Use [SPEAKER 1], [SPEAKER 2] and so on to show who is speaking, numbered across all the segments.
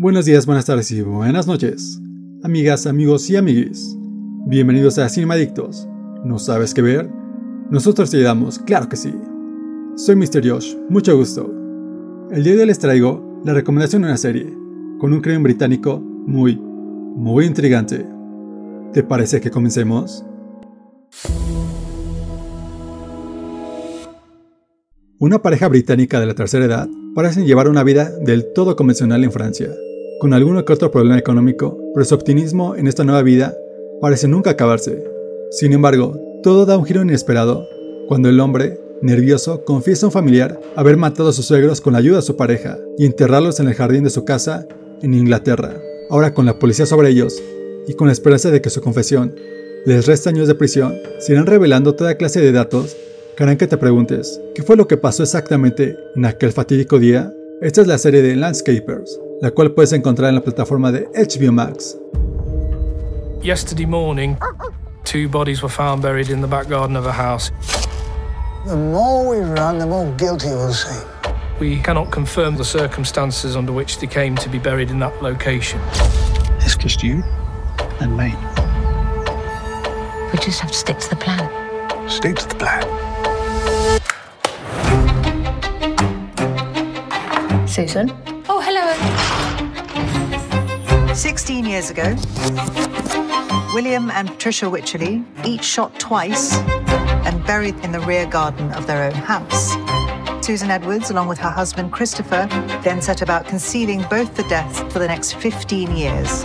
[SPEAKER 1] Buenos días, buenas tardes y buenas noches, amigas, amigos y amiguis. Bienvenidos a Cinemadictos. ¿No sabes qué ver? Nosotros te ayudamos, claro que sí. Soy Mr. Josh, mucho gusto. El día de hoy les traigo la recomendación de una serie, con un crimen británico muy, muy intrigante. ¿Te parece que comencemos? Una pareja británica de la tercera edad parecen llevar una vida del todo convencional en Francia con alguno que otro problema económico, pero su optimismo en esta nueva vida parece nunca acabarse. Sin embargo, todo da un giro inesperado cuando el hombre, nervioso, confiesa a un familiar haber matado a sus suegros con la ayuda de su pareja y enterrarlos en el jardín de su casa en Inglaterra. Ahora con la policía sobre ellos y con la esperanza de que su confesión les resta años de prisión, se irán revelando toda clase de datos que harán que te preguntes, ¿qué fue lo que pasó exactamente en aquel fatídico día? Esta es la serie de Landscapers, la cual puedes encontrar en la plataforma de HBO Max.
[SPEAKER 2] Yesterday morning, two bodies were found buried in the back garden of a house.
[SPEAKER 3] The more we run, the more guilty we'll seem.
[SPEAKER 2] We cannot confirm the circumstances under which they came to be buried in that location.
[SPEAKER 3] It's just you and me.
[SPEAKER 4] We just have to stick to the plan.
[SPEAKER 3] Stick to the plan.
[SPEAKER 4] Susan?
[SPEAKER 5] 16 years ago, William and Patricia Wycherley each shot twice and buried in the rear garden of their own house. Susan Edwards, along with her husband Christopher, then set about concealing both the deaths for the next 15 years.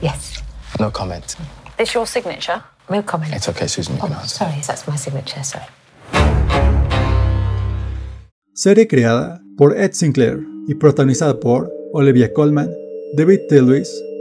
[SPEAKER 4] Yes.
[SPEAKER 6] No comment.
[SPEAKER 7] This your signature?
[SPEAKER 4] No comment.
[SPEAKER 6] It's okay, Susan. You
[SPEAKER 4] Oh,
[SPEAKER 6] can answer.
[SPEAKER 4] sorry, that's my signature, sorry.
[SPEAKER 1] Serie creada por Ed Sinclair y protagonizada por Olivia Colman, David T.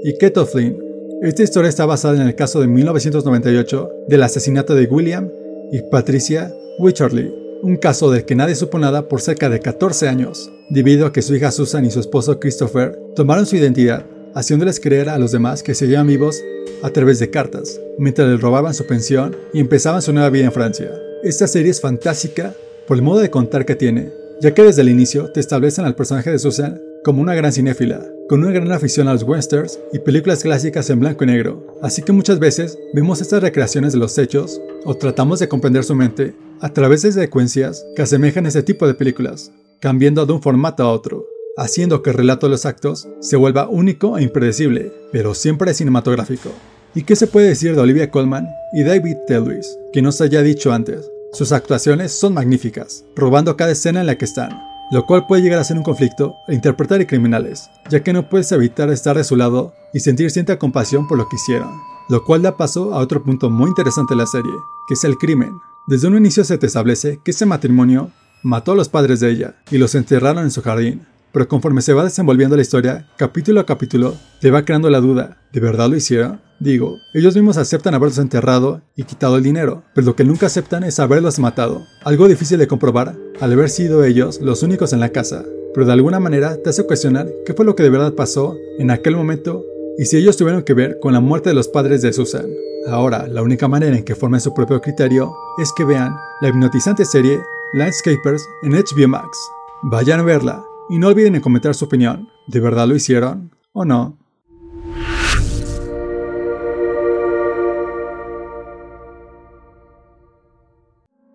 [SPEAKER 1] y Kate O'Flynn. Esta historia está basada en el caso de 1998 del asesinato de William y Patricia Wycherley, un caso del que nadie supo nada por cerca de 14 años, debido a que su hija Susan y su esposo Christopher tomaron su identidad, haciéndoles creer a los demás que seguían vivos a través de cartas, mientras les robaban su pensión y empezaban su nueva vida en Francia. Esta serie es fantástica por el modo de contar que tiene, ya que desde el inicio te establecen al personaje de Susan como una gran cinéfila, con una gran afición a los westerns y películas clásicas en blanco y negro, así que muchas veces vemos estas recreaciones de los hechos o tratamos de comprender su mente a través de secuencias que asemejan a ese tipo de películas, cambiando de un formato a otro, haciendo que el relato de los actos se vuelva único e impredecible, pero siempre cinematográfico. ¿Y qué se puede decir de Olivia Colman y David Telwis que no se haya dicho antes? Sus actuaciones son magníficas, robando cada escena en la que están, lo cual puede llegar a ser un conflicto e interpretar a criminales, ya que no puedes evitar estar de su lado y sentir cierta compasión por lo que hicieron, lo cual da paso a otro punto muy interesante de la serie, que es el crimen. Desde un inicio se te establece que ese matrimonio mató a los padres de ella y los enterraron en su jardín, pero conforme se va desenvolviendo la historia, capítulo a capítulo, te va creando la duda, ¿de verdad lo hicieron? Digo, ellos mismos aceptan haberlos enterrado y quitado el dinero, pero lo que nunca aceptan es haberlos matado, algo difícil de comprobar al haber sido ellos los únicos en la casa, pero de alguna manera te hace cuestionar qué fue lo que de verdad pasó en aquel momento y si ellos tuvieron que ver con la muerte de los padres de Susan. Ahora, la única manera en que formen su propio criterio es que vean la hipnotizante serie Landscapers en HBO Max. Vayan a verla y no olviden en comentar su opinión. ¿De verdad lo hicieron o no?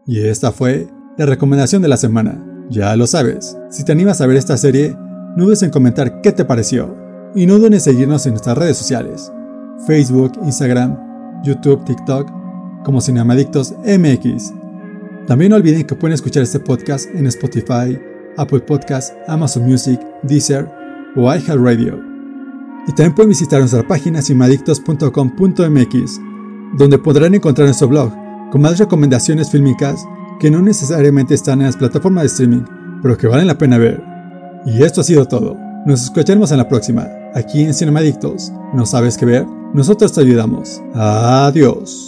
[SPEAKER 1] Y esta fue la recomendación de la semana. Ya lo sabes, si te animas a ver esta serie, no dudes en comentar qué te pareció. Y no dudes en seguirnos en nuestras redes sociales, Facebook, Instagram, YouTube, TikTok, como Cinemadictos MX. También no olviden que pueden escuchar este podcast en Spotify, Apple Podcasts, Amazon Music, Deezer o iHeartRadio. Y también pueden visitar nuestra página cinemadictos.com.mx, donde podrán encontrar nuestro blog con más recomendaciones fílmicas que no necesariamente están en las plataformas de streaming, pero que valen la pena ver. Y esto ha sido todo. Nos escucharemos en la próxima, aquí en Cinemadictos. ¿No sabes qué ver? Nosotros te ayudamos. Adiós.